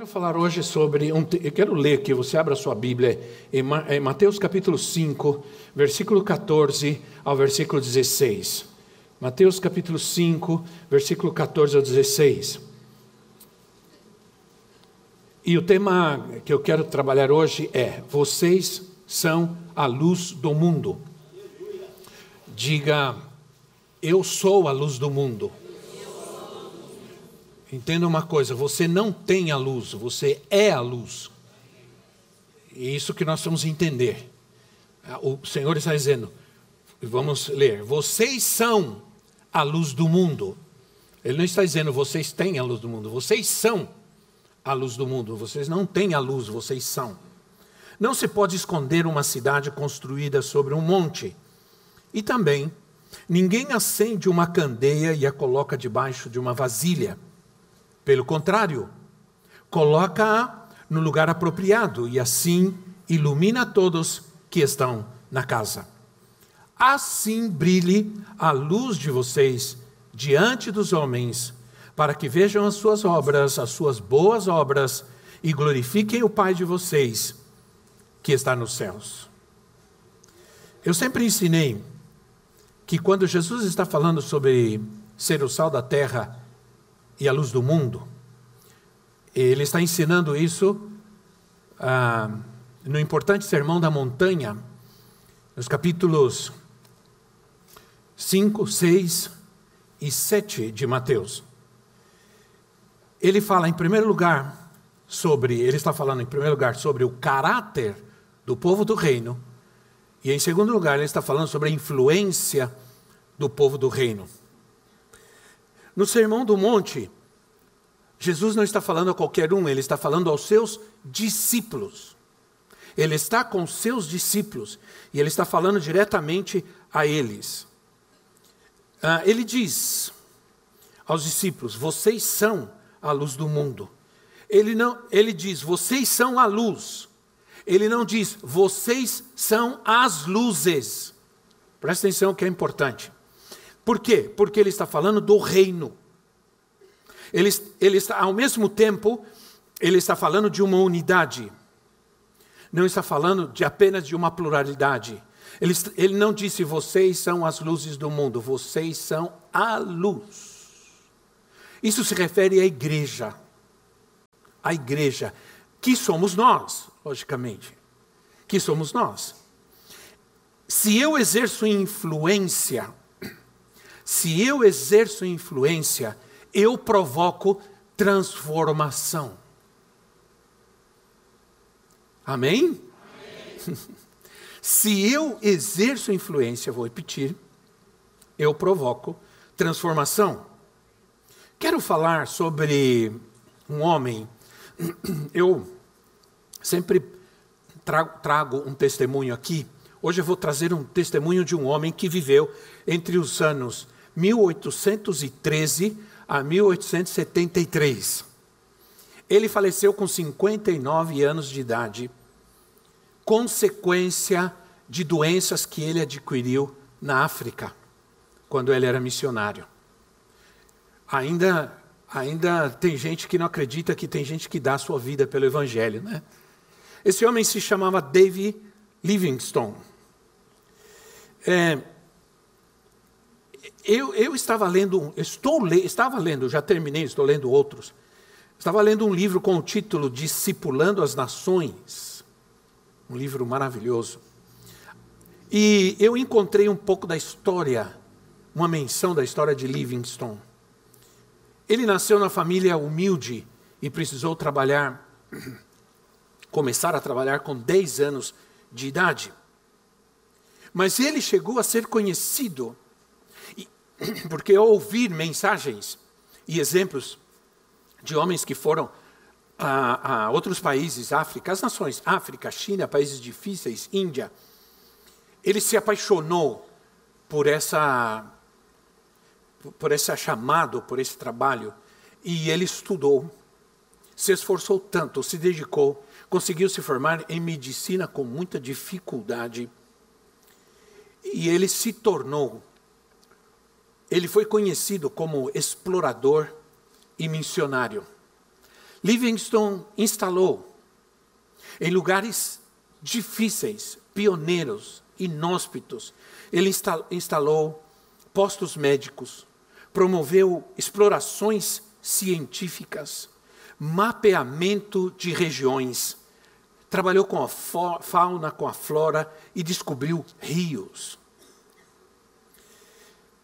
Quero falar hoje sobre um. Eu quero ler que você abra sua Bíblia em Mateus capítulo 5, versículo 14 ao versículo 16. Mateus capítulo 5, versículo 14 ao 16. E o tema que eu quero trabalhar hoje é: Vocês são a luz do mundo. Diga, eu sou a luz do mundo. Entenda uma coisa: você não tem a luz, você é a luz. E isso que nós vamos entender. O Senhor está dizendo, vamos ler: vocês são a luz do mundo. Ele não está dizendo vocês têm a luz do mundo, vocês são a luz do mundo. Vocês não têm a luz, vocês são. Não se pode esconder uma cidade construída sobre um monte. E também, ninguém acende uma candeia e a coloca debaixo de uma vasilha pelo contrário, coloca-a no lugar apropriado e assim ilumina todos que estão na casa. Assim brilhe a luz de vocês diante dos homens, para que vejam as suas obras, as suas boas obras, e glorifiquem o Pai de vocês, que está nos céus. Eu sempre ensinei que quando Jesus está falando sobre ser o sal da terra e a luz do mundo. Ele está ensinando isso ah, no importante Sermão da Montanha, nos capítulos 5, 6 e 7 de Mateus. Ele fala, em primeiro lugar, sobre, ele está falando, em primeiro lugar, sobre o caráter do povo do reino, e em segundo lugar, ele está falando sobre a influência do povo do reino. No Sermão do Monte, Jesus não está falando a qualquer um, ele está falando aos seus discípulos. Ele está com seus discípulos e ele está falando diretamente a eles. Ah, ele diz aos discípulos: Vocês são a luz do mundo. Ele, não, ele diz: Vocês são a luz. Ele não diz: Vocês são as luzes. Presta atenção que é importante. Por quê? Porque ele está falando do reino. Ele, ele está, ao mesmo tempo, ele está falando de uma unidade. Não está falando de apenas de uma pluralidade. Ele, ele não disse vocês são as luzes do mundo, vocês são a luz. Isso se refere à igreja. A igreja, que somos nós, logicamente. Que somos nós. Se eu exerço influência se eu exerço influência, eu provoco transformação. Amém? Amém. Se eu exerço influência, vou repetir, eu provoco transformação. Quero falar sobre um homem. Eu sempre trago, trago um testemunho aqui. Hoje eu vou trazer um testemunho de um homem que viveu entre os anos 1813 a 1873. Ele faleceu com 59 anos de idade, consequência de doenças que ele adquiriu na África, quando ele era missionário. Ainda, ainda tem gente que não acredita que tem gente que dá sua vida pelo Evangelho, né? Esse homem se chamava David Livingstone. É, eu, eu estava lendo, estou estava lendo, já terminei, estou lendo outros. Estava lendo um livro com o título Discipulando as Nações, um livro maravilhoso. E eu encontrei um pouco da história, uma menção da história de Livingstone. Ele nasceu na família humilde e precisou trabalhar, começar a trabalhar com 10 anos de idade. Mas ele chegou a ser conhecido porque ao ouvir mensagens e exemplos de homens que foram a, a outros países, África, as nações, África, China, países difíceis, Índia, ele se apaixonou por essa por esse chamado, por esse trabalho, e ele estudou, se esforçou tanto, se dedicou, conseguiu se formar em medicina com muita dificuldade, e ele se tornou, ele foi conhecido como explorador e missionário. Livingstone instalou em lugares difíceis, pioneiros, inóspitos, ele instalou postos médicos, promoveu explorações científicas, mapeamento de regiões, trabalhou com a fauna, com a flora e descobriu rios.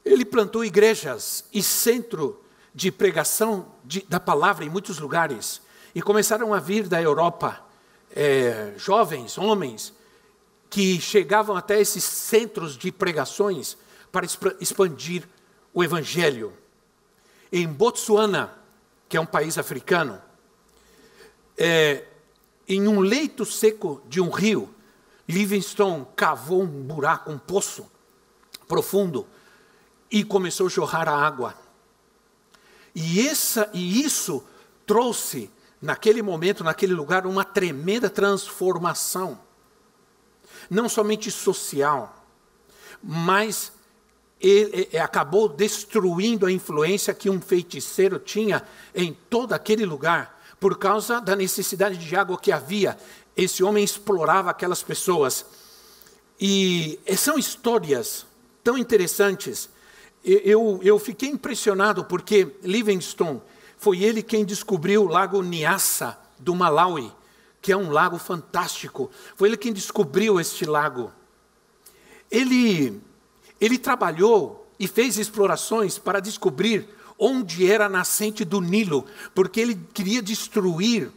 Ele plantou igrejas e centro de pregação de, da palavra em muitos lugares. E começaram a vir da Europa é, jovens, homens, que chegavam até esses centros de pregações para expandir o evangelho. Em Botsuana, que é um país africano, é, em um leito seco de um rio, Livingstone cavou um buraco, um poço profundo e começou a jorrar a água. E, essa, e isso trouxe, naquele momento, naquele lugar, uma tremenda transformação. Não somente social, mas ele, ele acabou destruindo a influência que um feiticeiro tinha em todo aquele lugar, por causa da necessidade de água que havia. Esse homem explorava aquelas pessoas. E são histórias tão interessantes eu, eu fiquei impressionado porque Livingstone foi ele quem descobriu o lago Nyassa do Malawi, que é um lago fantástico. Foi ele quem descobriu este lago. Ele, ele trabalhou e fez explorações para descobrir onde era a nascente do Nilo, porque ele queria destruir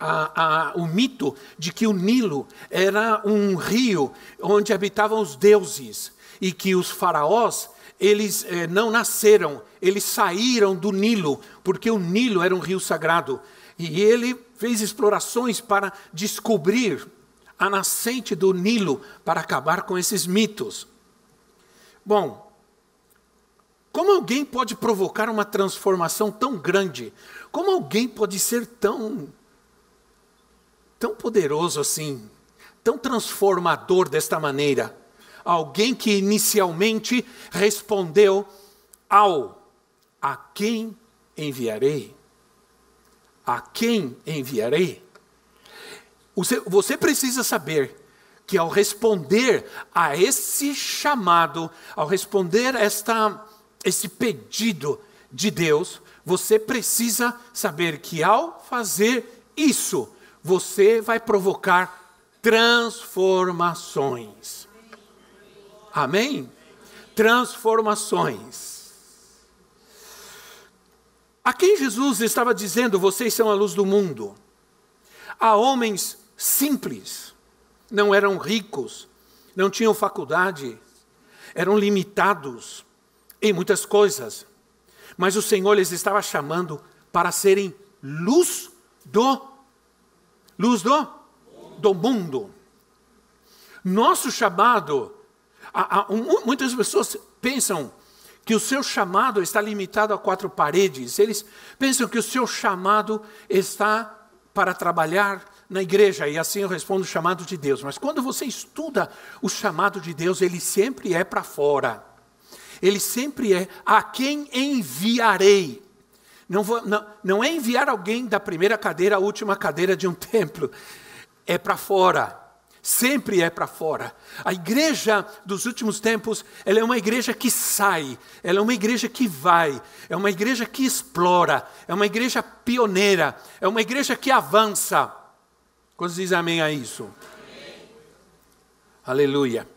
a, a, o mito de que o Nilo era um rio onde habitavam os deuses e que os faraós eles eh, não nasceram, eles saíram do Nilo, porque o Nilo era um rio sagrado. E ele fez explorações para descobrir a nascente do Nilo, para acabar com esses mitos. Bom, como alguém pode provocar uma transformação tão grande? Como alguém pode ser tão tão poderoso assim, tão transformador desta maneira? Alguém que inicialmente respondeu ao a quem enviarei? A quem enviarei? Você, precisa saber que ao responder a esse chamado, ao responder esta, esse pedido de Deus, você precisa saber que ao fazer isso, você vai provocar transformações. Amém? Transformações. A quem Jesus estava dizendo: vocês são a luz do mundo? A homens simples, não eram ricos, não tinham faculdade, eram limitados em muitas coisas, mas o Senhor lhes estava chamando para serem luz do luz do do mundo. Nosso chamado muitas pessoas pensam que o seu chamado está limitado a quatro paredes. Eles pensam que o seu chamado está para trabalhar na igreja, e assim eu respondo o chamado de Deus. Mas quando você estuda o chamado de Deus, ele sempre é para fora. Ele sempre é a quem enviarei. Não, vou, não, não é enviar alguém da primeira cadeira à última cadeira de um templo. É para fora sempre é para fora. A igreja dos últimos tempos, ela é uma igreja que sai, ela é uma igreja que vai, é uma igreja que explora, é uma igreja pioneira, é uma igreja que avança. Quantos dizem amém a isso? Amém. Aleluia.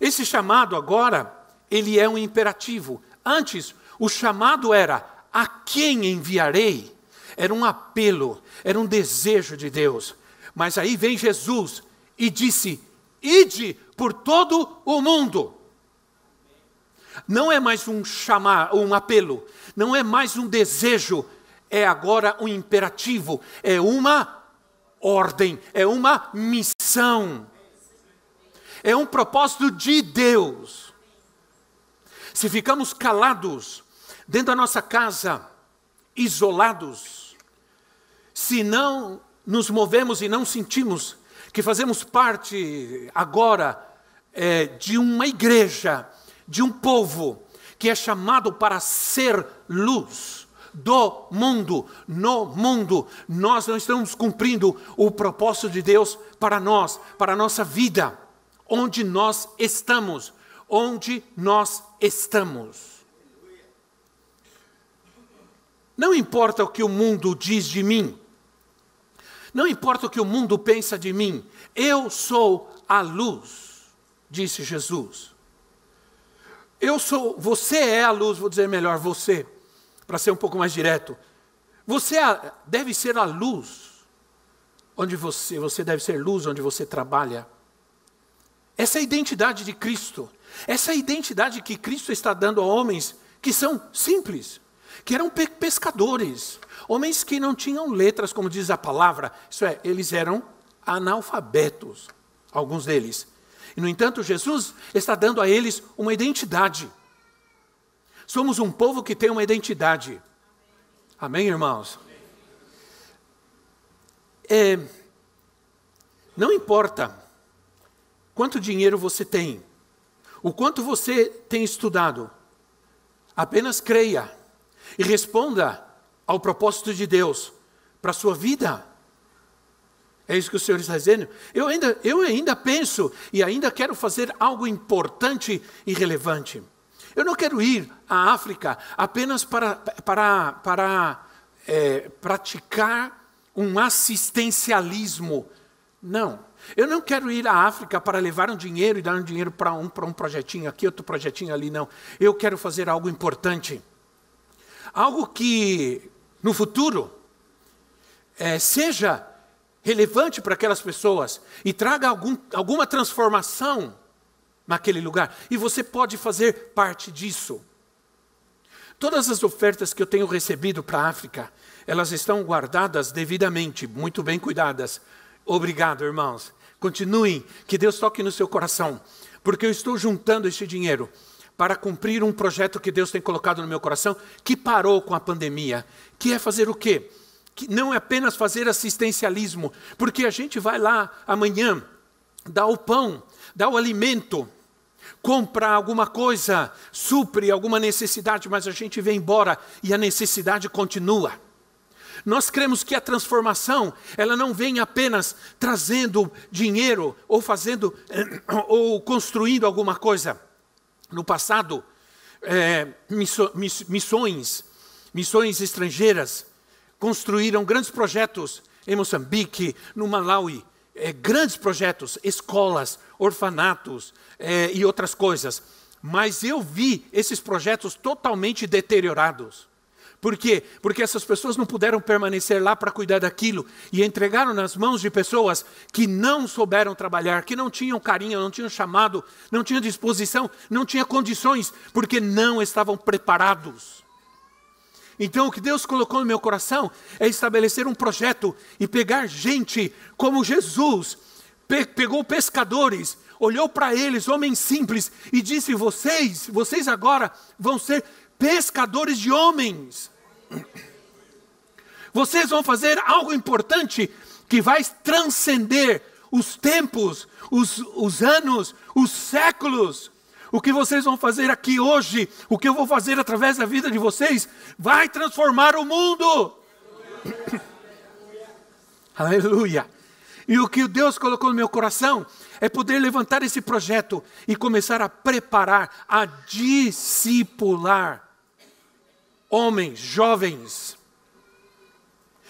Esse chamado agora, ele é um imperativo. Antes, o chamado era: a quem enviarei? Era um apelo, era um desejo de Deus. Mas aí vem Jesus e disse: Ide por todo o mundo. Não é mais um chamar, um apelo, não é mais um desejo, é agora um imperativo, é uma ordem, é uma missão, é um propósito de Deus. Se ficamos calados dentro da nossa casa, isolados, se não nos movemos e não sentimos que fazemos parte agora é, de uma igreja, de um povo que é chamado para ser luz do mundo, no mundo, nós não estamos cumprindo o propósito de Deus para nós, para a nossa vida, onde nós estamos, onde nós estamos. Não importa o que o mundo diz de mim, não importa o que o mundo pensa de mim, eu sou a luz, disse Jesus. Eu sou, você é a luz, vou dizer melhor, você, para ser um pouco mais direto. Você é, deve ser a luz onde você, você deve ser luz onde você trabalha. Essa é a identidade de Cristo. Essa é a identidade que Cristo está dando a homens que são simples, que eram pescadores, homens que não tinham letras, como diz a palavra, isso é, eles eram analfabetos, alguns deles. E, no entanto, Jesus está dando a eles uma identidade. Somos um povo que tem uma identidade. Amém, irmãos? É, não importa quanto dinheiro você tem, o quanto você tem estudado, apenas creia e responda ao propósito de Deus para a sua vida. É isso que o Senhor está dizendo. Eu ainda, eu ainda penso e ainda quero fazer algo importante e relevante. Eu não quero ir à África apenas para, para, para é, praticar um assistencialismo. Não. Eu não quero ir à África para levar um dinheiro e dar um dinheiro para um, para um projetinho aqui, outro projetinho ali, não. Eu quero fazer algo importante. Algo que no futuro é, seja relevante para aquelas pessoas e traga algum, alguma transformação naquele lugar. E você pode fazer parte disso. Todas as ofertas que eu tenho recebido para a África, elas estão guardadas devidamente, muito bem cuidadas. Obrigado, irmãos. Continuem, que Deus toque no seu coração, porque eu estou juntando esse dinheiro para cumprir um projeto que Deus tem colocado no meu coração, que parou com a pandemia, que é fazer o quê? Que não é apenas fazer assistencialismo, porque a gente vai lá amanhã, dá o pão, dá o alimento, compra alguma coisa, supre alguma necessidade, mas a gente vem embora e a necessidade continua. Nós cremos que a transformação, ela não vem apenas trazendo dinheiro ou fazendo ou construindo alguma coisa. No passado, é, missões, missões estrangeiras construíram grandes projetos em Moçambique, no Malawi, é, grandes projetos, escolas, orfanatos é, e outras coisas. Mas eu vi esses projetos totalmente deteriorados. Por quê? Porque essas pessoas não puderam permanecer lá para cuidar daquilo e entregaram nas mãos de pessoas que não souberam trabalhar, que não tinham carinho, não tinham chamado, não tinham disposição, não tinham condições, porque não estavam preparados. Então, o que Deus colocou no meu coração é estabelecer um projeto e pegar gente como Jesus, pe pegou pescadores, olhou para eles, homens simples, e disse: Vocês, vocês agora vão ser pescadores de homens. Vocês vão fazer algo importante que vai transcender os tempos, os, os anos, os séculos. O que vocês vão fazer aqui hoje, o que eu vou fazer através da vida de vocês, vai transformar o mundo. Aleluia. E o que Deus colocou no meu coração é poder levantar esse projeto e começar a preparar, a discipular homens, jovens.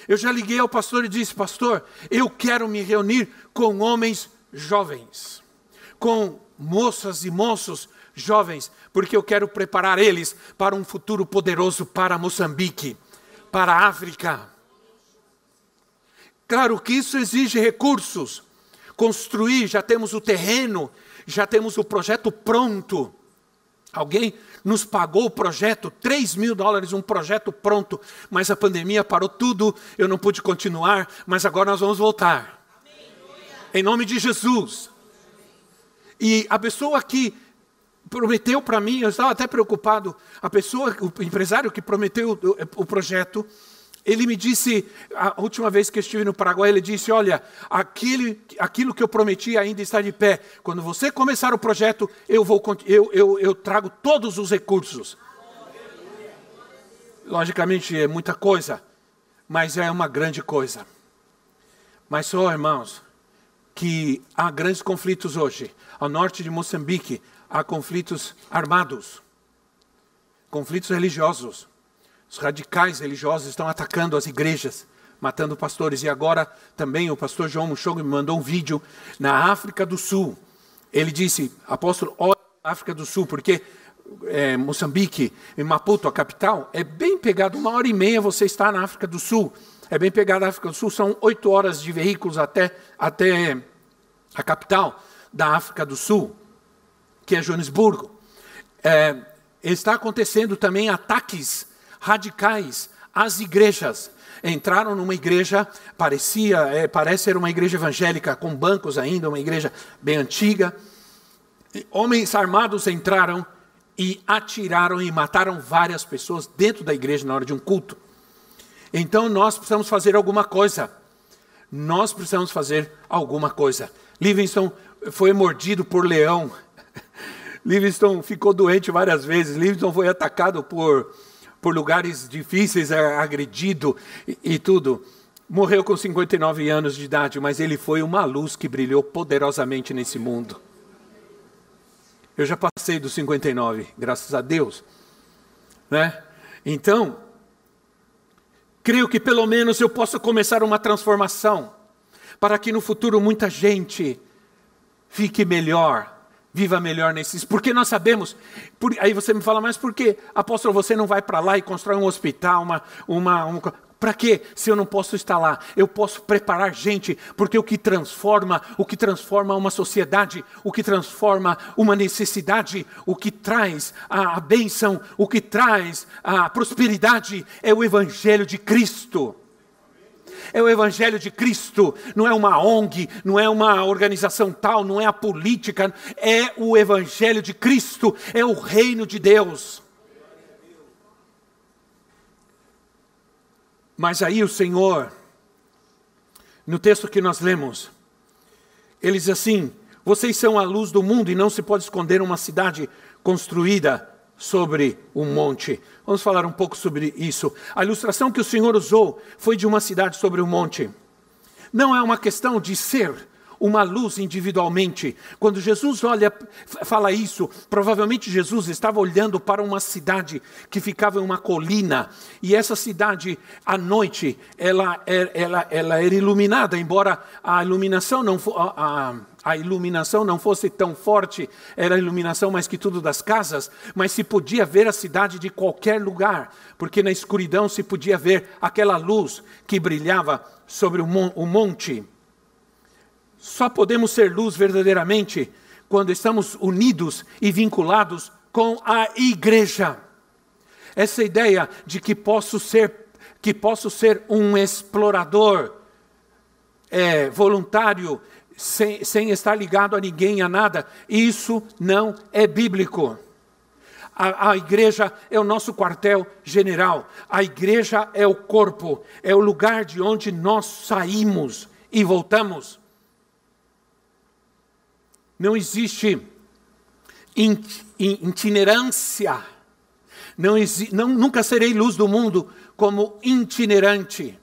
Eu já liguei ao pastor e disse: Pastor, eu quero me reunir com homens jovens, com moças e moços jovens, porque eu quero preparar eles para um futuro poderoso para Moçambique, para a África. Claro que isso exige recursos. Construir, já temos o terreno, já temos o projeto pronto. Alguém nos pagou o projeto, 3 mil dólares, um projeto pronto, mas a pandemia parou tudo, eu não pude continuar, mas agora nós vamos voltar. Em nome de Jesus. E a pessoa que prometeu para mim, eu estava até preocupado, a pessoa, o empresário que prometeu o, o projeto, ele me disse, a última vez que estive no Paraguai, ele disse: Olha, aquele, aquilo que eu prometi ainda está de pé. Quando você começar o projeto, eu, vou, eu, eu, eu trago todos os recursos. Logicamente é muita coisa, mas é uma grande coisa. Mas só, irmãos, que há grandes conflitos hoje. Ao norte de Moçambique, há conflitos armados, conflitos religiosos. Os radicais religiosos estão atacando as igrejas, matando pastores. E agora também o pastor João Muxogo me mandou um vídeo na África do Sul. Ele disse, apóstolo, olha África do Sul, porque é, Moçambique, em Maputo, a capital, é bem pegado, uma hora e meia você está na África do Sul. É bem pegado a África do Sul, são oito horas de veículos até, até a capital da África do Sul, que é Joanesburgo. É, está acontecendo também ataques radicais às igrejas. Entraram numa igreja, parecia, é, parece ser uma igreja evangélica, com bancos ainda, uma igreja bem antiga. Homens armados entraram e atiraram e mataram várias pessoas dentro da igreja na hora de um culto. Então nós precisamos fazer alguma coisa. Nós precisamos fazer alguma coisa. Livingston foi mordido por leão. Livingston ficou doente várias vezes. Livingston foi atacado por por lugares difíceis, é, agredido e, e tudo. Morreu com 59 anos de idade, mas ele foi uma luz que brilhou poderosamente nesse mundo. Eu já passei dos 59, graças a Deus. Né? Então, creio que pelo menos eu possa começar uma transformação, para que no futuro muita gente fique melhor, viva melhor nesses. Porque nós sabemos. Por, aí você me fala, mas por que, apóstolo, você não vai para lá e constrói um hospital, uma. uma, uma para quê? Se eu não posso estar lá, eu posso preparar gente, porque o que transforma, o que transforma uma sociedade, o que transforma uma necessidade, o que traz a bênção, o que traz a prosperidade é o Evangelho de Cristo é o Evangelho de Cristo, não é uma ONG, não é uma organização tal, não é a política, é o Evangelho de Cristo, é o reino de Deus. Mas aí o Senhor, no texto que nós lemos, ele diz assim: vocês são a luz do mundo e não se pode esconder uma cidade construída sobre um monte. Vamos falar um pouco sobre isso. A ilustração que o Senhor usou foi de uma cidade sobre um monte. Não é uma questão de ser uma luz individualmente. Quando Jesus olha, fala isso, provavelmente Jesus estava olhando para uma cidade que ficava em uma colina, e essa cidade, à noite, ela, ela, ela era iluminada, embora a iluminação não a iluminação não fosse tão forte, era a iluminação mais que tudo das casas, mas se podia ver a cidade de qualquer lugar, porque na escuridão se podia ver aquela luz que brilhava sobre o monte. Só podemos ser luz verdadeiramente quando estamos unidos e vinculados com a igreja. Essa ideia de que posso ser que posso ser um explorador é, voluntário sem, sem estar ligado a ninguém, a nada. Isso não é bíblico. A, a, igreja é o nosso quartel general, a igreja é o corpo, é o lugar de onde nós saímos e voltamos. Não existe itinerância, não, não, nunca serei luz do mundo como itinerante.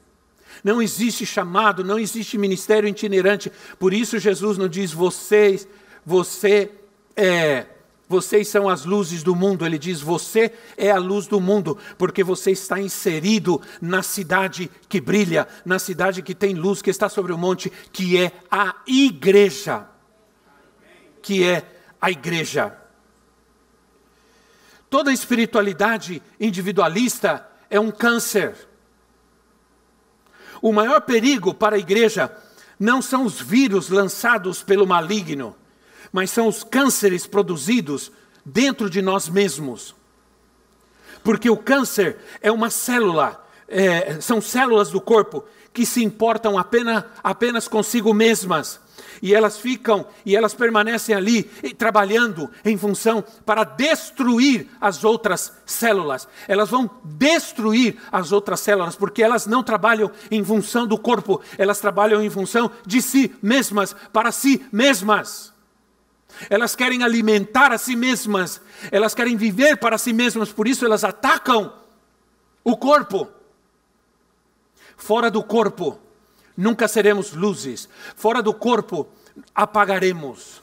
Não existe chamado, não existe ministério itinerante. Por isso Jesus não diz vocês, você é, vocês são as luzes do mundo. Ele diz você é a luz do mundo, porque você está inserido na cidade que brilha, na cidade que tem luz, que está sobre o monte, que é a igreja. Que é a igreja. Toda espiritualidade individualista é um câncer. O maior perigo para a igreja não são os vírus lançados pelo maligno, mas são os cânceres produzidos dentro de nós mesmos. Porque o câncer é uma célula, é, são células do corpo que se importam apenas, apenas consigo mesmas. E elas ficam e elas permanecem ali trabalhando em função para destruir as outras células. Elas vão destruir as outras células porque elas não trabalham em função do corpo, elas trabalham em função de si mesmas, para si mesmas. Elas querem alimentar a si mesmas, elas querem viver para si mesmas, por isso elas atacam o corpo. Fora do corpo, nunca seremos luzes. Fora do corpo, apagaremos.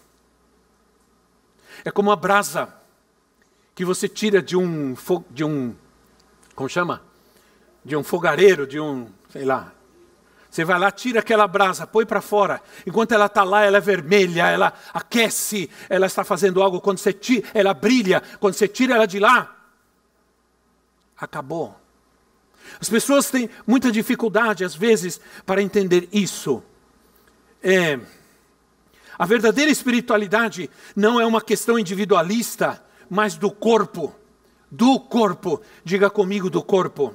É como a brasa que você tira de um de um como chama? De um fogareiro, de um, sei lá. Você vai lá, tira aquela brasa, põe para fora. Enquanto ela está lá, ela é vermelha, ela aquece, ela está fazendo algo. Quando você tira, ela brilha. Quando você tira ela de lá, acabou. As pessoas têm muita dificuldade, às vezes, para entender isso. É, a verdadeira espiritualidade não é uma questão individualista, mas do corpo. Do corpo. Diga comigo, do corpo.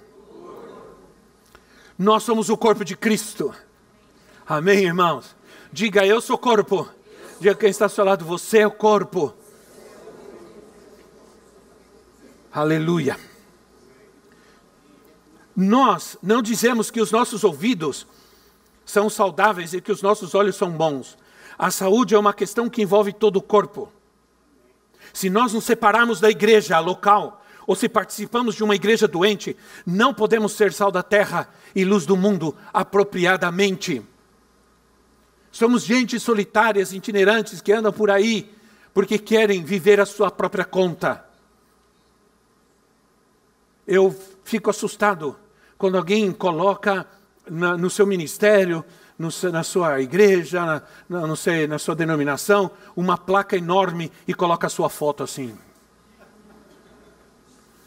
Nós somos o corpo de Cristo. Amém, irmãos? Diga, eu sou corpo. Diga quem está ao seu lado, você é o corpo. Aleluia. Nós não dizemos que os nossos ouvidos são saudáveis e que os nossos olhos são bons. A saúde é uma questão que envolve todo o corpo. Se nós nos separarmos da igreja local, ou se participamos de uma igreja doente, não podemos ser sal da terra e luz do mundo apropriadamente. Somos gente solitárias, itinerantes, que andam por aí porque querem viver a sua própria conta. Eu fico assustado quando alguém coloca na, no seu ministério, no, na sua igreja, na, não sei, na sua denominação, uma placa enorme e coloca a sua foto assim.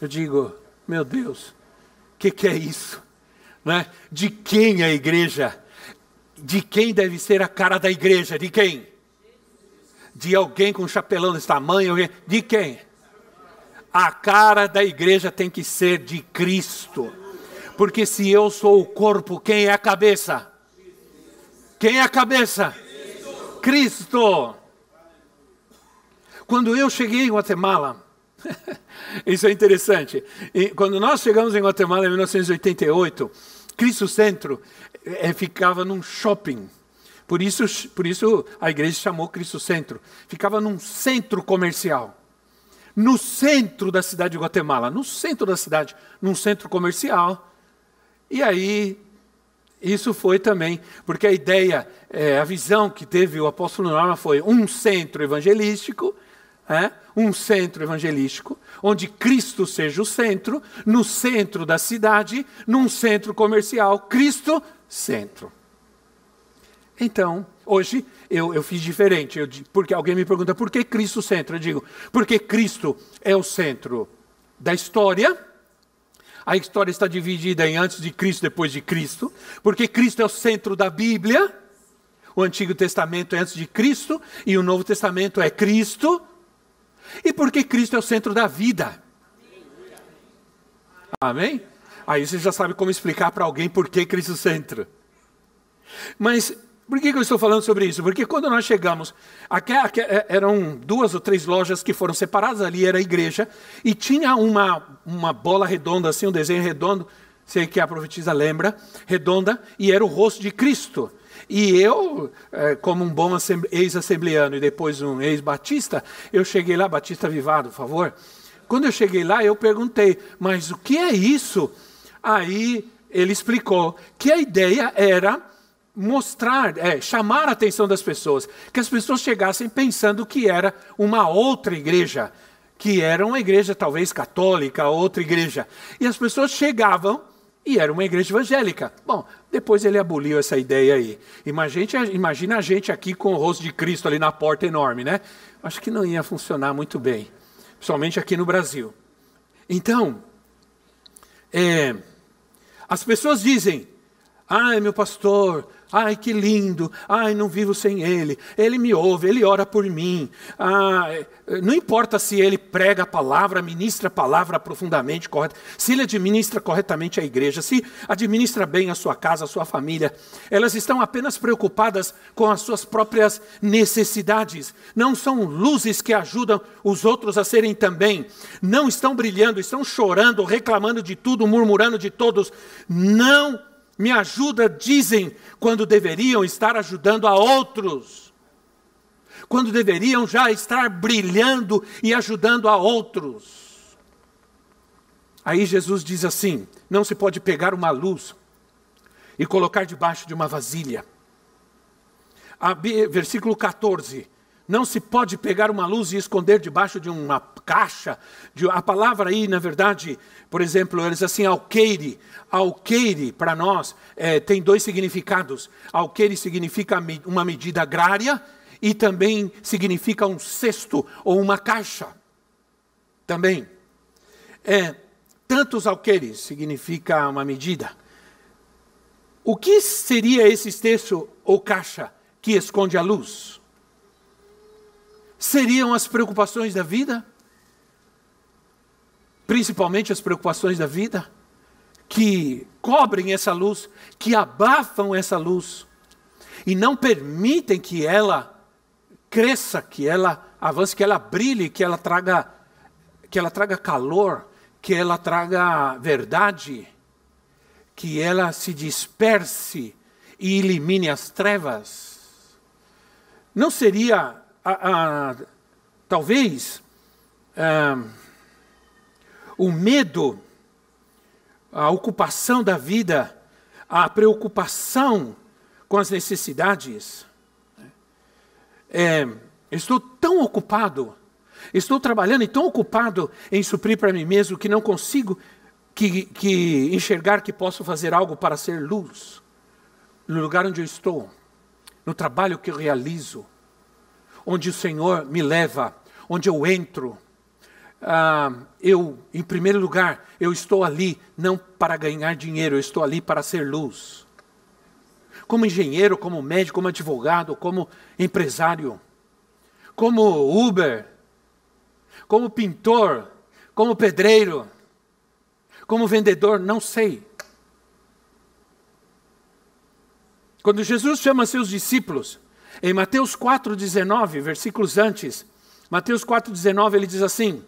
Eu digo, meu Deus, o que, que é isso? Né? De quem é a igreja? De quem deve ser a cara da igreja? De quem? De alguém com um chapelão desse tamanho? De quem? A cara da igreja tem que ser de Cristo. Porque se eu sou o corpo, quem é a cabeça? Quem é a cabeça? Cristo. Quando eu cheguei em Guatemala, isso é interessante. E quando nós chegamos em Guatemala em 1988, Cristo Centro é, ficava num shopping. Por isso, por isso a igreja chamou Cristo Centro. Ficava num centro comercial. No centro da cidade de Guatemala, no centro da cidade, num centro comercial, e aí, isso foi também, porque a ideia, é, a visão que teve o apóstolo Norma foi um centro evangelístico, é, um centro evangelístico, onde Cristo seja o centro, no centro da cidade, num centro comercial, Cristo centro. Então, hoje eu, eu fiz diferente, eu, porque alguém me pergunta por que Cristo centro? Eu digo, porque Cristo é o centro da história, a história está dividida em antes de Cristo e depois de Cristo, porque Cristo é o centro da Bíblia. O Antigo Testamento é antes de Cristo e o Novo Testamento é Cristo. E porque Cristo é o centro da vida. Amém? Aí você já sabe como explicar para alguém por que Cristo é centro. Mas por que, eu estou falando sobre isso? Porque quando nós chegamos, aqui, aqui, é, eram duas ou três lojas que foram separadas, ali era a igreja, e tinha uma, uma bola redonda, assim, um desenho redondo, sei que a profetisa lembra, redonda, e era o rosto de Cristo. E eu, é, como um bom ex-assembleano e depois um ex-batista, eu cheguei lá, Batista Vivado, por favor. Quando eu cheguei lá, eu perguntei, mas o que é isso? Aí ele explicou que a ideia era mostrar, é, chamar a atenção das pessoas, que as pessoas chegassem pensando que era uma outra igreja, que era uma igreja talvez católica, outra igreja. E as pessoas chegavam e era uma igreja evangélica. Bom, depois ele aboliu essa ideia aí. Imagina, imagina a gente aqui com o rosto de Cristo ali na porta enorme, né? Acho que não ia funcionar muito bem, principalmente aqui no Brasil. Então, é, as pessoas dizem, Ai, meu pastor, ai, que lindo, ai, não vivo sem ele, ele me ouve, ele ora por mim. Ai, não importa se ele prega a palavra, ministra a palavra profundamente correta, se ele administra corretamente a igreja, se administra bem a sua casa, a sua família, elas estão apenas preocupadas com as suas próprias necessidades. Não são luzes que ajudam os outros a serem também. Não estão brilhando, estão chorando, reclamando de tudo, murmurando de todos. Não me ajuda, dizem, quando deveriam estar ajudando a outros, quando deveriam já estar brilhando e ajudando a outros. Aí Jesus diz assim: não se pode pegar uma luz e colocar debaixo de uma vasilha. Versículo 14. Não se pode pegar uma luz e esconder debaixo de uma caixa. De, a palavra aí, na verdade, por exemplo, eles assim, alqueire. Alqueire, para nós, é, tem dois significados. Alqueire significa uma medida agrária e também significa um cesto ou uma caixa. Também. É, tantos alqueires significa uma medida. O que seria esse cesto ou caixa que esconde a luz? Seriam as preocupações da vida? Principalmente as preocupações da vida, que cobrem essa luz, que abafam essa luz e não permitem que ela cresça, que ela avance, que ela brilhe, que ela traga que ela traga calor, que ela traga verdade, que ela se disperse e elimine as trevas. Não seria a, a, talvez a, o medo, a ocupação da vida, a preocupação com as necessidades. É, estou tão ocupado, estou trabalhando e tão ocupado em suprir para mim mesmo que não consigo que, que enxergar que posso fazer algo para ser luz no lugar onde eu estou, no trabalho que eu realizo, onde o Senhor me leva, onde eu entro. Ah, eu, em primeiro lugar, eu estou ali não para ganhar dinheiro, eu estou ali para ser luz. Como engenheiro, como médico, como advogado, como empresário, como Uber, como pintor, como pedreiro, como vendedor, não sei. Quando Jesus chama seus discípulos, em Mateus 4,19, versículos antes, Mateus 4,19 ele diz assim: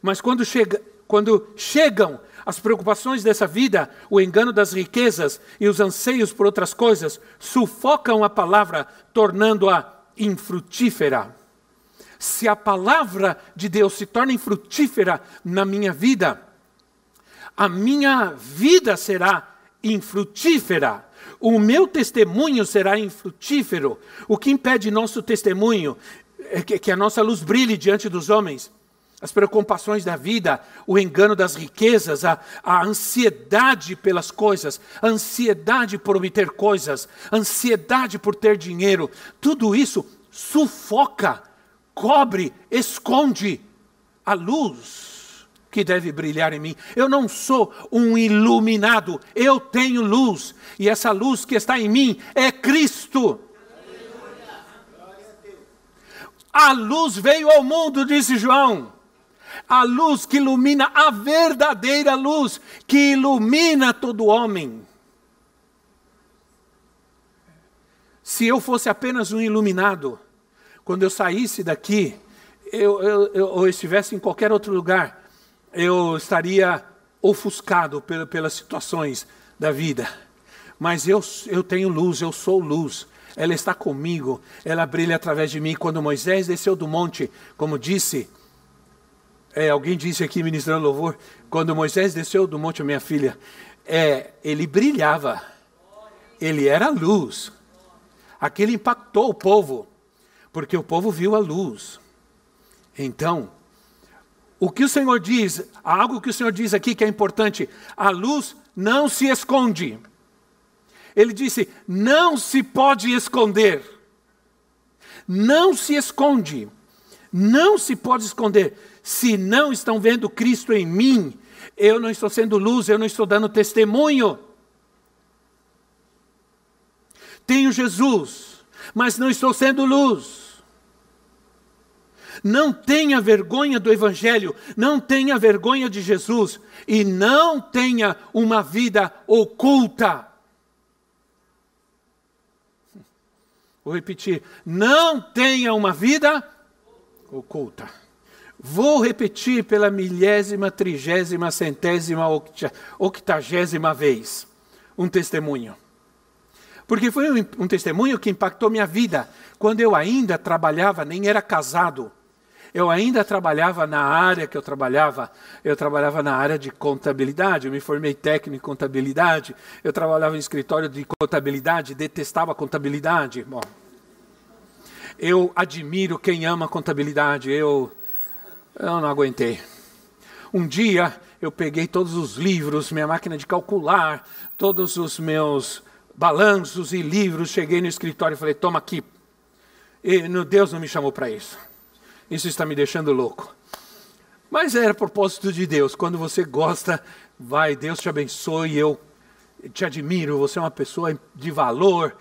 Mas quando, chega, quando chegam as preocupações dessa vida, o engano das riquezas e os anseios por outras coisas, sufocam a palavra, tornando-a infrutífera. Se a palavra de Deus se torna infrutífera na minha vida, a minha vida será infrutífera o meu testemunho será infrutífero. O que impede nosso testemunho é que, que a nossa luz brilhe diante dos homens. As preocupações da vida, o engano das riquezas, a, a ansiedade pelas coisas, a ansiedade por obter coisas, a ansiedade por ter dinheiro, tudo isso sufoca, cobre, esconde a luz que deve brilhar em mim. Eu não sou um iluminado, eu tenho luz, e essa luz que está em mim é Cristo. A luz veio ao mundo, disse João. A luz que ilumina a verdadeira luz, que ilumina todo homem. Se eu fosse apenas um iluminado, quando eu saísse daqui, eu, eu, eu, ou estivesse em qualquer outro lugar, eu estaria ofuscado pelas situações da vida. Mas eu, eu tenho luz, eu sou luz. Ela está comigo, ela brilha através de mim. Quando Moisés desceu do monte, como disse, é, alguém disse aqui ministrando louvor, quando Moisés desceu do monte, minha filha, é, ele brilhava, ele era luz. Aquilo impactou o povo, porque o povo viu a luz. Então, o que o Senhor diz, algo que o Senhor diz aqui que é importante: a luz não se esconde. Ele disse: não se pode esconder. Não se esconde. Não se pode esconder. Se não estão vendo Cristo em mim, eu não estou sendo luz, eu não estou dando testemunho. tenho Jesus, mas não estou sendo luz. Não tenha vergonha do Evangelho, não tenha vergonha de Jesus e não tenha uma vida oculta. Vou repetir: não tenha uma vida oculta. Vou repetir pela milésima, trigésima, centésima, octagésima vez um testemunho. Porque foi um, um testemunho que impactou minha vida quando eu ainda trabalhava, nem era casado. Eu ainda trabalhava na área que eu trabalhava, eu trabalhava na área de contabilidade, eu me formei técnico em contabilidade, eu trabalhava em escritório de contabilidade, detestava contabilidade. Bom, eu admiro quem ama contabilidade, eu, eu não aguentei. Um dia eu peguei todos os livros, minha máquina de calcular, todos os meus balanços e livros, cheguei no escritório e falei: toma aqui. E Deus não me chamou para isso. Isso está me deixando louco. Mas era propósito de Deus. Quando você gosta, vai, Deus te abençoe. Eu te admiro. Você é uma pessoa de valor,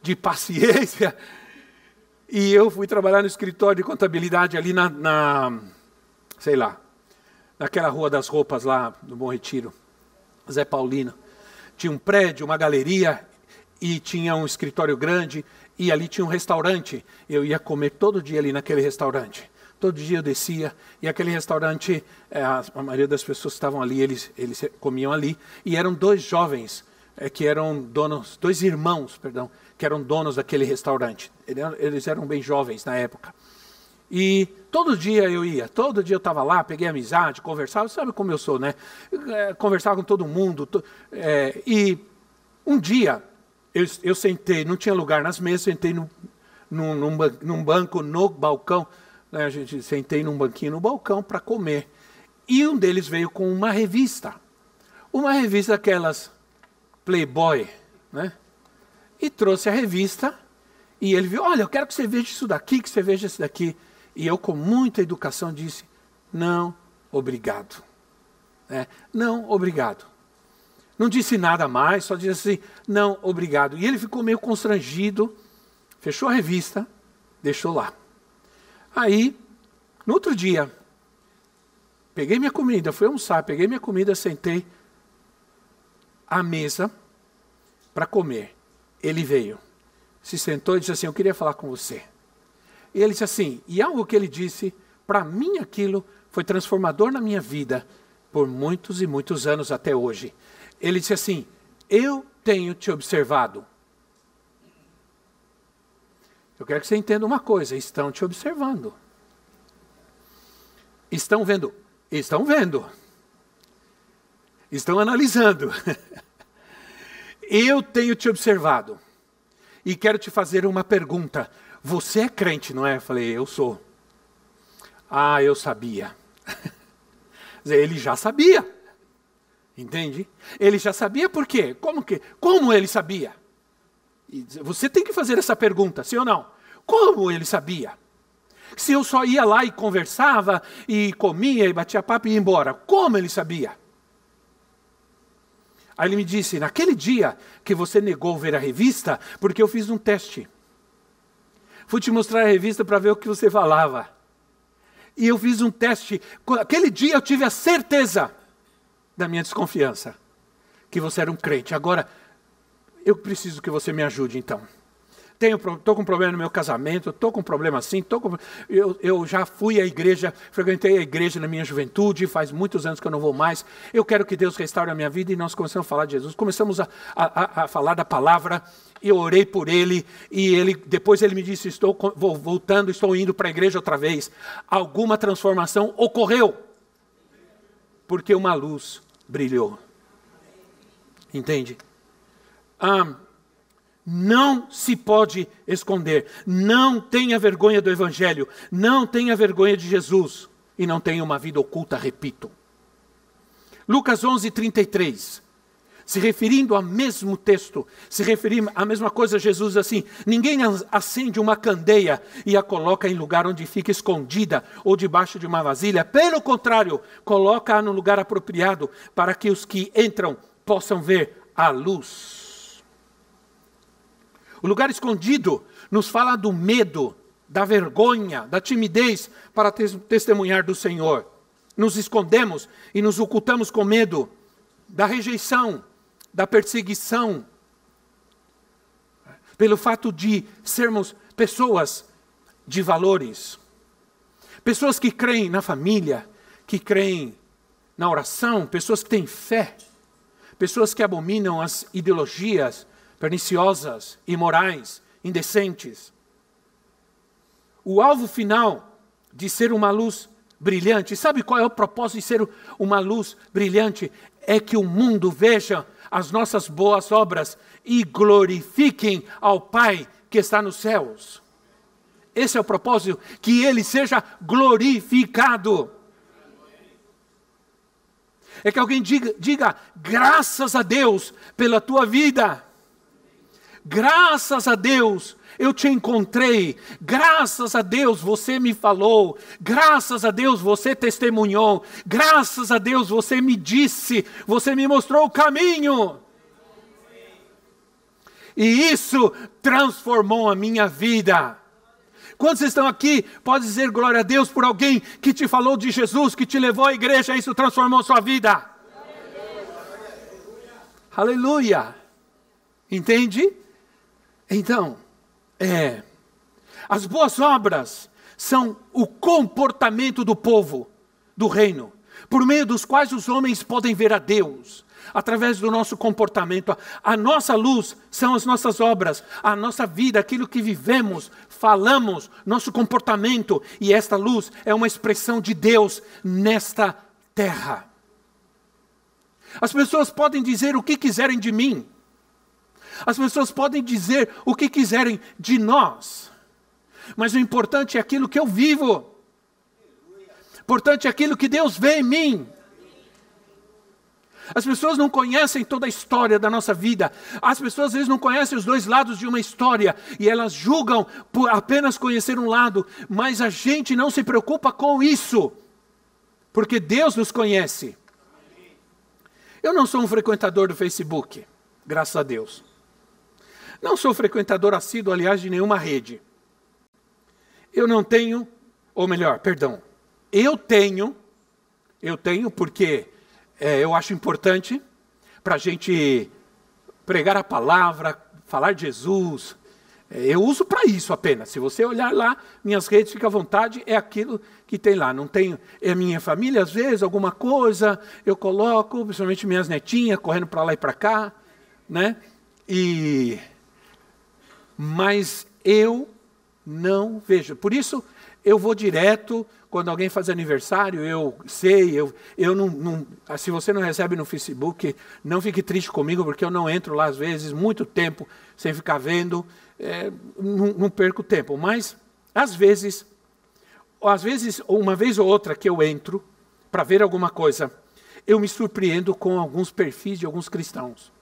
de paciência. E eu fui trabalhar no escritório de contabilidade ali na, na sei lá, naquela rua das roupas lá no Bom Retiro, Zé Paulino. Tinha um prédio, uma galeria e tinha um escritório grande e ali tinha um restaurante. Eu ia comer todo dia ali naquele restaurante. Todo dia eu descia e aquele restaurante, é, a, maioria das pessoas que estavam ali, eles, eles comiam ali. E eram dois jovens é, que eram donos, dois irmãos, perdão, que eram donos daquele restaurante. Eles eram bem jovens na época. E todo dia eu ia, todo dia eu estava lá, peguei amizade, conversava, sabe como eu sou, né? É, conversava com todo mundo. To, é, e um dia eu, eu, sentei, não tinha lugar nas mesas, sentei no, num, num, num banco no balcão né, a gente sentei num banquinho no balcão para comer. E um deles veio com uma revista. Uma revista daquelas Playboy, né? E trouxe a revista e ele viu, olha, eu quero que você veja isso daqui, que você veja isso daqui. E eu, com muita educação, disse, não, obrigado. É, não, obrigado. Não disse nada mais, só disse assim, não, obrigado. E ele ficou meio constrangido, fechou a revista, deixou lá. Aí, no outro dia, peguei minha comida, fui almoçar, peguei minha comida, sentei à mesa para comer. Ele veio, se sentou e disse assim: Eu queria falar com você. E ele disse assim, e algo que ele disse, para mim aquilo foi transformador na minha vida por muitos e muitos anos até hoje. Ele disse assim: Eu tenho te observado eu quero que você entenda uma coisa: estão te observando. Estão vendo. Estão vendo. Estão analisando. Eu tenho te observado. E quero te fazer uma pergunta. Você é crente, não é? Eu falei, eu sou. Ah, eu sabia. Ele já sabia. Entende? Ele já sabia por quê? Como que? Como ele sabia? Você tem que fazer essa pergunta, sim ou não? Como ele sabia? Se eu só ia lá e conversava, e comia, e batia papo e ia embora, como ele sabia? Aí ele me disse: naquele dia que você negou ver a revista, porque eu fiz um teste. Fui te mostrar a revista para ver o que você falava. E eu fiz um teste. Aquele dia eu tive a certeza da minha desconfiança que você era um crente. Agora, eu preciso que você me ajude então tenho, estou com problema no meu casamento, estou com problema assim, tô com, eu, eu já fui à igreja, frequentei a igreja na minha juventude, faz muitos anos que eu não vou mais, eu quero que Deus restaure a minha vida, e nós começamos a falar de Jesus, começamos a, a, a falar da palavra, eu orei por ele, e ele depois ele me disse, estou voltando, estou indo para a igreja outra vez. Alguma transformação ocorreu, porque uma luz brilhou. Entende? Ah, não se pode esconder. Não tenha vergonha do Evangelho. Não tenha vergonha de Jesus. E não tenha uma vida oculta, repito. Lucas 11, 33. Se referindo ao mesmo texto, se referindo à mesma coisa, Jesus diz assim: Ninguém acende uma candeia e a coloca em lugar onde fica escondida ou debaixo de uma vasilha. Pelo contrário, coloca-a no lugar apropriado para que os que entram possam ver a luz. O lugar escondido nos fala do medo, da vergonha, da timidez para testemunhar do Senhor. Nos escondemos e nos ocultamos com medo da rejeição, da perseguição, pelo fato de sermos pessoas de valores, pessoas que creem na família, que creem na oração, pessoas que têm fé, pessoas que abominam as ideologias perniciosas, imorais, indecentes. O alvo final de ser uma luz brilhante, sabe qual é o propósito de ser uma luz brilhante? É que o mundo veja as nossas boas obras e glorifiquem ao Pai que está nos céus. Esse é o propósito, que ele seja glorificado. É que alguém diga, diga graças a Deus pela tua vida. Graças a Deus eu te encontrei. Graças a Deus você me falou. Graças a Deus você testemunhou. Graças a Deus você me disse. Você me mostrou o caminho. E isso transformou a minha vida. Quantos estão aqui? Pode dizer glória a Deus por alguém que te falou de Jesus, que te levou à igreja, isso transformou sua vida. Aleluia. Entende? Então, é, as boas obras são o comportamento do povo do reino, por meio dos quais os homens podem ver a Deus, através do nosso comportamento. A nossa luz são as nossas obras, a nossa vida, aquilo que vivemos, falamos, nosso comportamento, e esta luz é uma expressão de Deus nesta terra. As pessoas podem dizer o que quiserem de mim, as pessoas podem dizer o que quiserem de nós, mas o importante é aquilo que eu vivo. O importante é aquilo que Deus vê em mim. As pessoas não conhecem toda a história da nossa vida. As pessoas às vezes não conhecem os dois lados de uma história e elas julgam por apenas conhecer um lado, mas a gente não se preocupa com isso, porque Deus nos conhece. Eu não sou um frequentador do Facebook, graças a Deus. Não sou frequentador assíduo, aliás, de nenhuma rede. Eu não tenho, ou melhor, perdão, eu tenho, eu tenho porque é, eu acho importante para a gente pregar a palavra, falar de Jesus. É, eu uso para isso apenas. Se você olhar lá, minhas redes, fica à vontade, é aquilo que tem lá. Não tenho, é minha família, às vezes, alguma coisa, eu coloco, principalmente minhas netinhas, correndo para lá e para cá, né? E mas eu não vejo. Por isso, eu vou direto, quando alguém faz aniversário, eu sei, eu, eu não, não, Se você não recebe no Facebook, não fique triste comigo, porque eu não entro lá às vezes, muito tempo, sem ficar vendo, é, não, não perco tempo. Mas, às vezes, às vezes, uma vez ou outra que eu entro para ver alguma coisa, eu me surpreendo com alguns perfis de alguns cristãos.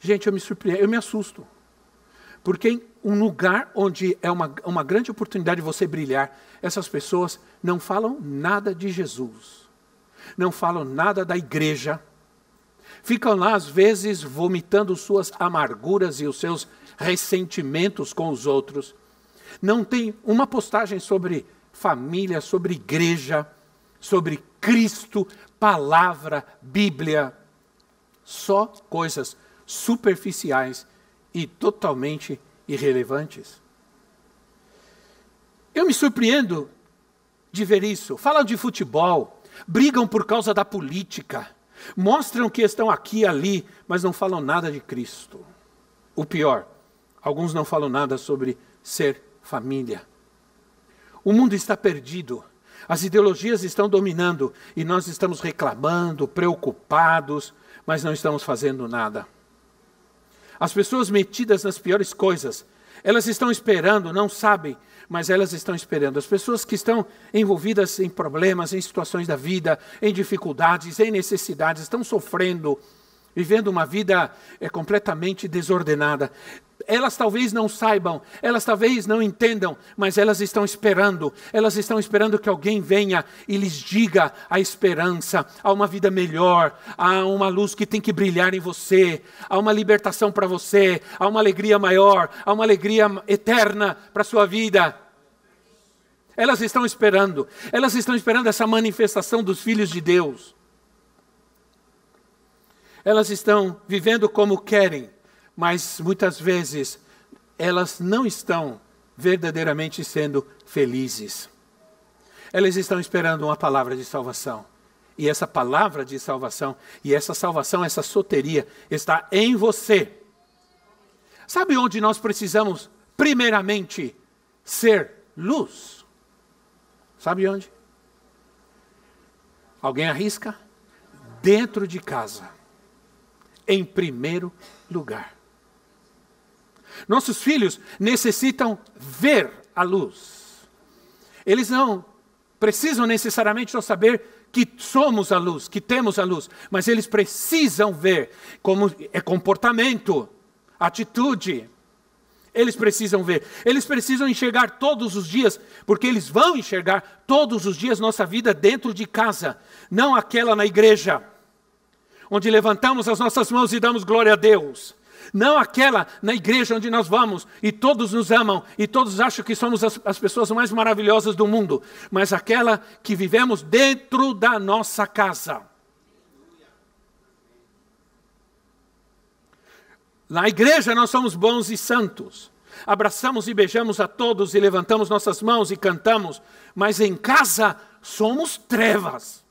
Gente, eu me surpreendo, eu me assusto. Porque um lugar onde é uma, uma grande oportunidade de você brilhar, essas pessoas não falam nada de Jesus, não falam nada da igreja, ficam lá às vezes vomitando suas amarguras e os seus ressentimentos com os outros. Não tem uma postagem sobre família, sobre igreja, sobre Cristo, palavra, Bíblia. Só coisas superficiais e totalmente irrelevantes. Eu me surpreendo de ver isso. Falam de futebol, brigam por causa da política, mostram que estão aqui e ali, mas não falam nada de Cristo. O pior, alguns não falam nada sobre ser família. O mundo está perdido. As ideologias estão dominando e nós estamos reclamando, preocupados, mas não estamos fazendo nada. As pessoas metidas nas piores coisas, elas estão esperando, não sabem, mas elas estão esperando. As pessoas que estão envolvidas em problemas, em situações da vida, em dificuldades, em necessidades, estão sofrendo, vivendo uma vida é, completamente desordenada. elas talvez não saibam, elas talvez não entendam, mas elas estão esperando. Elas estão esperando que alguém venha e lhes diga a esperança, há uma vida melhor, há uma luz que tem que brilhar em você, há uma libertação para você, há uma alegria maior, há uma alegria eterna para a sua vida. Elas estão esperando, elas estão esperando essa manifestação dos filhos de Deus. Elas estão vivendo como querem, mas muitas vezes elas não estão verdadeiramente sendo felizes. Elas estão esperando uma palavra de salvação. E essa palavra de salvação, e essa salvação, essa soteria, está em você. Sabe onde nós precisamos, primeiramente, ser luz? Sabe onde? Alguém arrisca? Dentro de casa. Em primeiro lugar. Nossos filhos necessitam ver a luz. Eles não precisam necessariamente não saber que somos a luz, que temos a luz, mas eles precisam ver como é comportamento, atitude. Eles precisam ver, eles precisam enxergar todos os dias, porque eles vão enxergar todos os dias nossa vida dentro de casa, não aquela na igreja, onde levantamos as nossas mãos e damos glória a Deus não aquela na igreja onde nós vamos e todos nos amam e todos acham que somos as, as pessoas mais maravilhosas do mundo, mas aquela que vivemos dentro da nossa casa. Na igreja nós somos bons e santos. Abraçamos e beijamos a todos e levantamos nossas mãos e cantamos, mas em casa somos trevas.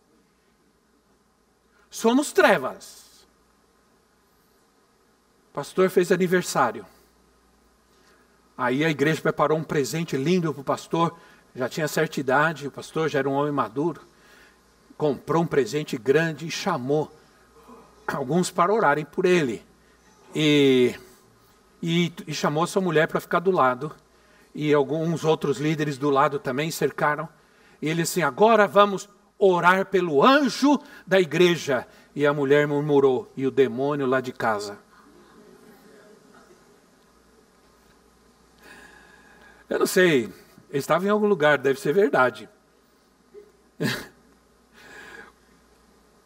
Somos trevas. O pastor fez aniversário. Aí a igreja preparou um presente lindo para o pastor. Já tinha certa idade, o pastor já era um homem maduro. Comprou um presente grande e chamou alguns para orarem por ele. E, e, e chamou sua mulher para ficar do lado. E alguns outros líderes do lado também cercaram. E ele assim: agora vamos orar pelo anjo da igreja. E a mulher murmurou: e o demônio lá de casa. Eu não sei, ele estava em algum lugar, deve ser verdade.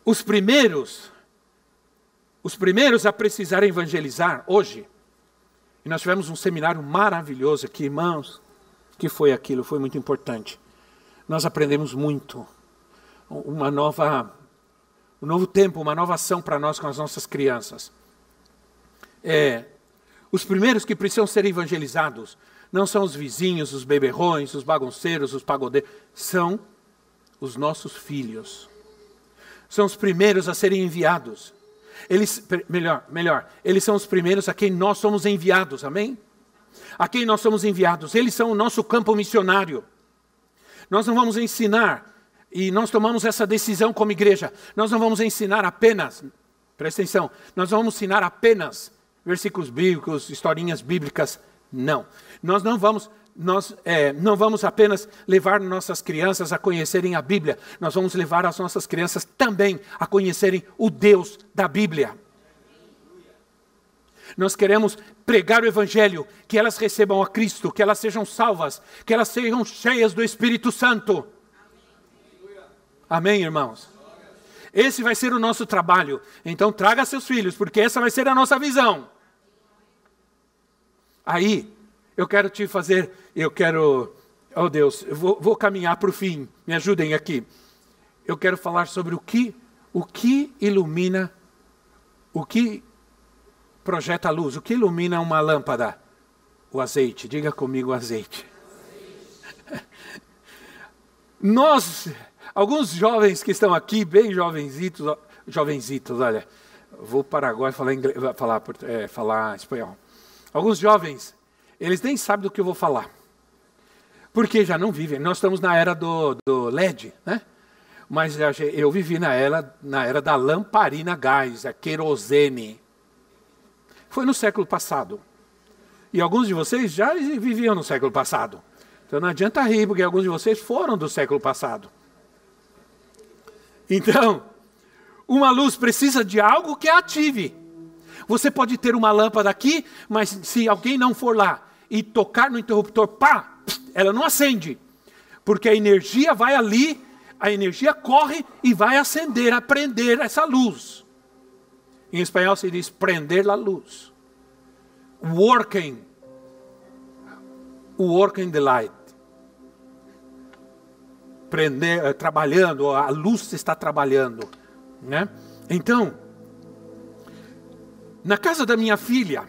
Os primeiros, os primeiros a precisar evangelizar hoje, e nós tivemos um seminário maravilhoso aqui, irmãos, que foi aquilo, foi muito importante. Nós aprendemos muito, uma nova, um novo tempo, uma nova ação para nós com as nossas crianças. É, os primeiros que precisam ser evangelizados não são os vizinhos, os beberrões, os bagunceiros, os pagodeiros. São os nossos filhos. São os primeiros a serem enviados. Eles, melhor, melhor, eles são os primeiros a quem nós somos enviados, amém? A quem nós somos enviados. Eles são o nosso campo missionário. Nós não vamos ensinar, e nós tomamos essa decisão como igreja, nós não vamos ensinar apenas, presta atenção, nós vamos ensinar apenas versículos bíblicos, historinhas bíblicas, não. Nós não vamos, nós é, não vamos apenas levar nossas crianças a conhecerem a Bíblia, nós vamos levar as nossas crianças também a conhecerem o Deus da Bíblia. Nós queremos pregar o Evangelho, que elas recebam a Cristo, que elas sejam salvas, que elas sejam cheias do Espírito Santo. Amém, irmãos? Esse vai ser o nosso trabalho. Então traga seus filhos, porque essa vai ser a nossa visão. Aí, eu quero te fazer, eu quero, oh Deus, eu vou, vou caminhar para o fim, me ajudem aqui. Eu quero falar sobre o que, o que ilumina, o que projeta a luz, o que ilumina uma lâmpada? O azeite, diga comigo o azeite. Nós, alguns jovens que estão aqui, bem jovenzitos, jovenzitos, olha, vou para Paraguai falar, inglês, falar, é, falar espanhol. Alguns jovens eles nem sabem do que eu vou falar. Porque já não vivem. Nós estamos na era do, do LED, né? Mas eu vivi na era, na era da lamparina gás, a querosene. Foi no século passado. E alguns de vocês já viviam no século passado. Então não adianta rir, porque alguns de vocês foram do século passado. Então, uma luz precisa de algo que a ative. Você pode ter uma lâmpada aqui, mas se alguém não for lá e tocar no interruptor, pá, ela não acende. Porque a energia vai ali, a energia corre e vai acender, aprender essa luz. Em espanhol se diz prender a luz. Working. Working the light. Prender, eh, trabalhando, a luz está trabalhando. Né? Então, na casa da minha filha,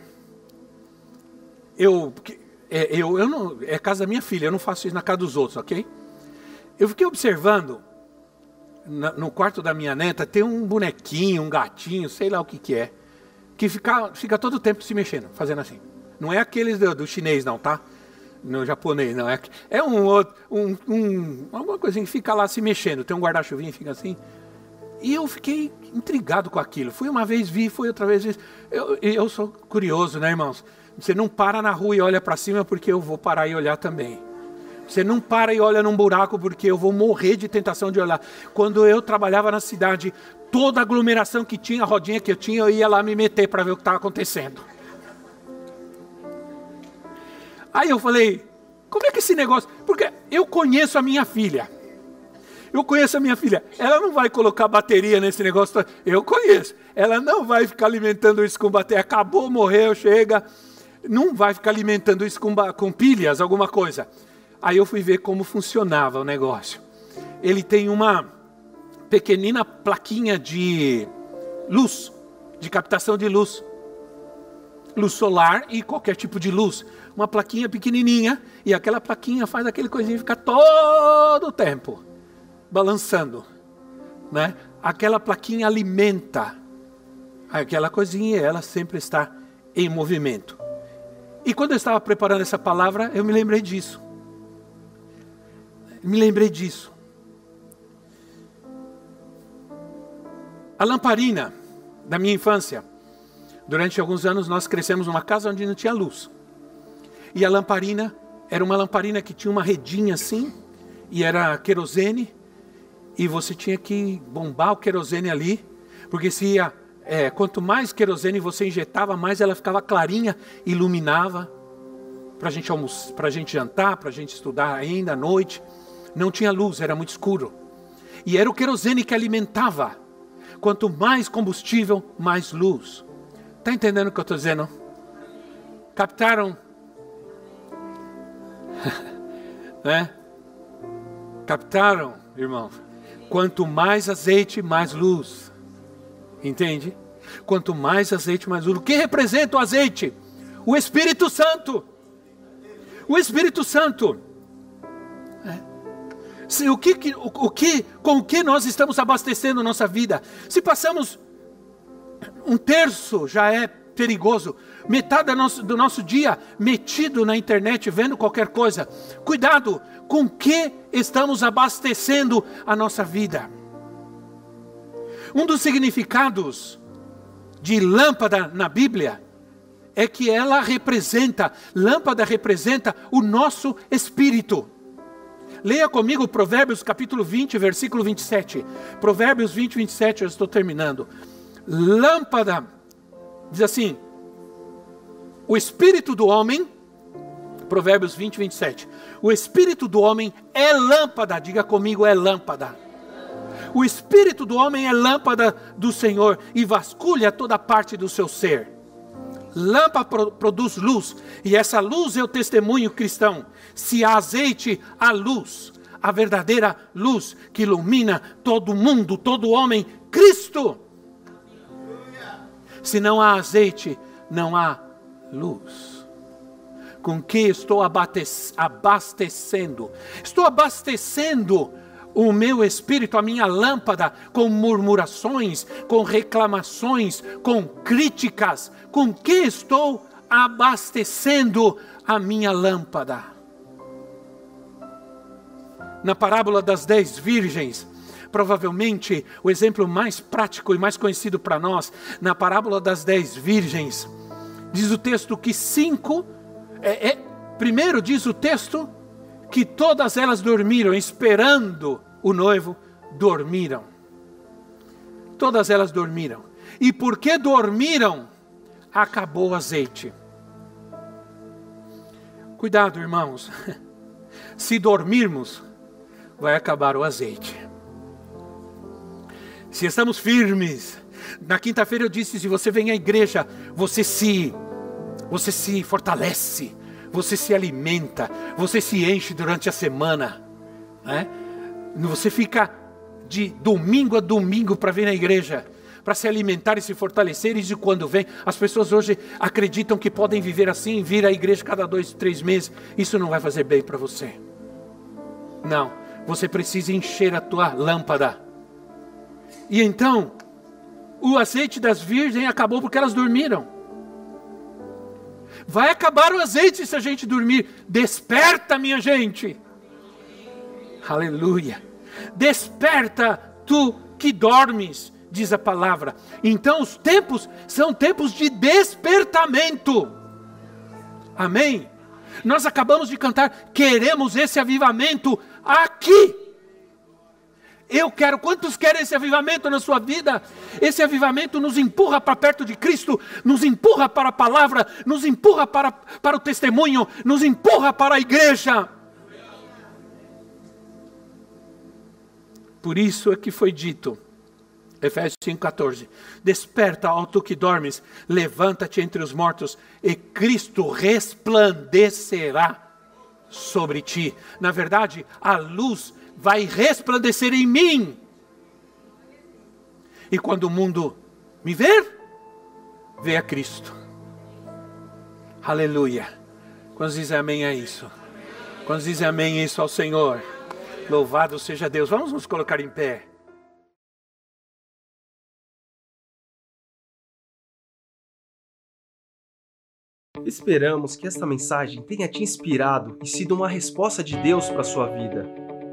eu, é, eu, eu não, é casa da minha filha, eu não faço isso na casa dos outros, ok? Eu fiquei observando, na, no quarto da minha neta, tem um bonequinho, um gatinho, sei lá o que que é, que fica, fica todo o tempo se mexendo, fazendo assim. Não é aqueles do, do chinês não, tá? No japonês, não. É, é um outro, um, um, alguma coisinha que fica lá se mexendo. Tem um guarda-chuvinho e fica assim. E eu fiquei intrigado com aquilo. Fui uma vez, vi, fui outra vez. Eu, eu sou curioso, né, irmãos? Você não para na rua e olha para cima porque eu vou parar e olhar também. Você não para e olha num buraco porque eu vou morrer de tentação de olhar. Quando eu trabalhava na cidade, toda aglomeração que tinha, a rodinha que eu tinha, eu ia lá me meter para ver o que estava acontecendo. Aí eu falei, como é que esse negócio. Porque eu conheço a minha filha. Eu conheço a minha filha. Ela não vai colocar bateria nesse negócio. Eu conheço. Ela não vai ficar alimentando isso com bateria. Acabou, morreu, chega. Não vai ficar alimentando isso com, com pilhas, alguma coisa. Aí eu fui ver como funcionava o negócio. Ele tem uma pequenina plaquinha de luz, de captação de luz. Luz solar e qualquer tipo de luz. Uma plaquinha pequenininha e aquela plaquinha faz aquele coisinho ficar todo o tempo balançando, né? Aquela plaquinha alimenta aquela coisinha e ela sempre está em movimento. E quando eu estava preparando essa palavra, eu me lembrei disso. Me lembrei disso. A lamparina da minha infância. Durante alguns anos nós crescemos numa casa onde não tinha luz. E a lamparina era uma lamparina que tinha uma redinha assim, e era querosene, e você tinha que bombar o querosene ali, porque se ia, é, quanto mais querosene você injetava, mais ela ficava clarinha, iluminava para gente almoçar, para a gente jantar, para a gente estudar ainda à noite. Não tinha luz, era muito escuro. E era o querosene que alimentava. Quanto mais combustível, mais luz. Está entendendo o que eu estou dizendo? Captaram? né? Captaram, irmãos? Quanto mais azeite, mais luz. Entende? Quanto mais azeite, mais luz. O que representa o azeite? O Espírito Santo. O Espírito Santo. É. Se, o, que, o, o que, com o que nós estamos abastecendo nossa vida? Se passamos um terço, já é perigoso. Metade do nosso, dia metido na internet, vendo qualquer coisa. Cuidado, com que estamos abastecendo a nossa vida. Um dos significados de lâmpada na Bíblia é que ela representa, lâmpada representa o nosso espírito. Leia comigo Provérbios capítulo 20, versículo 27. Provérbios 20, 27, eu estou terminando. Lâmpada, diz assim: o espírito do homem Provérbios 20, 27. O espírito do homem é lâmpada, diga comigo, é lâmpada. O espírito do homem é lâmpada do Senhor e vasculha toda parte do seu ser. Lâmpada produz luz, e essa luz é o testemunho cristão. Se há azeite, há luz, a verdadeira luz que ilumina todo mundo, todo homem, Cristo. Se não há azeite, não há luz com que estou abastecendo. Estou abastecendo o meu espírito, a minha lâmpada, com murmurações, com reclamações, com críticas. Com que estou abastecendo a minha lâmpada? Na parábola das dez virgens, provavelmente o exemplo mais prático e mais conhecido para nós, na parábola das dez virgens, diz o texto que cinco é, é, primeiro diz o texto que todas elas dormiram, esperando o noivo, dormiram. Todas elas dormiram. E porque dormiram, acabou o azeite. Cuidado, irmãos. Se dormirmos, vai acabar o azeite. Se estamos firmes, na quinta-feira eu disse: se você vem à igreja, você se, você se fortalece, você se alimenta, você se enche durante a semana, né? Você fica de domingo a domingo para vir na igreja, para se alimentar e se fortalecer. E de quando vem, as pessoas hoje acreditam que podem viver assim, vir à igreja cada dois, três meses. Isso não vai fazer bem para você. Não, você precisa encher a tua lâmpada. E então, o azeite das virgens acabou porque elas dormiram. Vai acabar o azeite se a gente dormir. Desperta, minha gente. Aleluia. Desperta tu que dormes, diz a palavra. Então os tempos são tempos de despertamento. Amém? Nós acabamos de cantar, queremos esse avivamento aqui. Eu quero, quantos querem esse avivamento na sua vida? Esse avivamento nos empurra para perto de Cristo, nos empurra para a palavra, nos empurra para, para o testemunho, nos empurra para a igreja. Por isso é que foi dito, Efésios 5,14: Desperta, ó tu que dormes, levanta-te entre os mortos, e Cristo resplandecerá sobre ti. Na verdade, a luz vai resplandecer em mim. E quando o mundo me ver, vê a Cristo. Aleluia. Quantos dizem amém a isso? Quantos dizem amém a isso ao Senhor? Louvado seja Deus. Vamos nos colocar em pé. Esperamos que esta mensagem tenha te inspirado e sido uma resposta de Deus para a sua vida.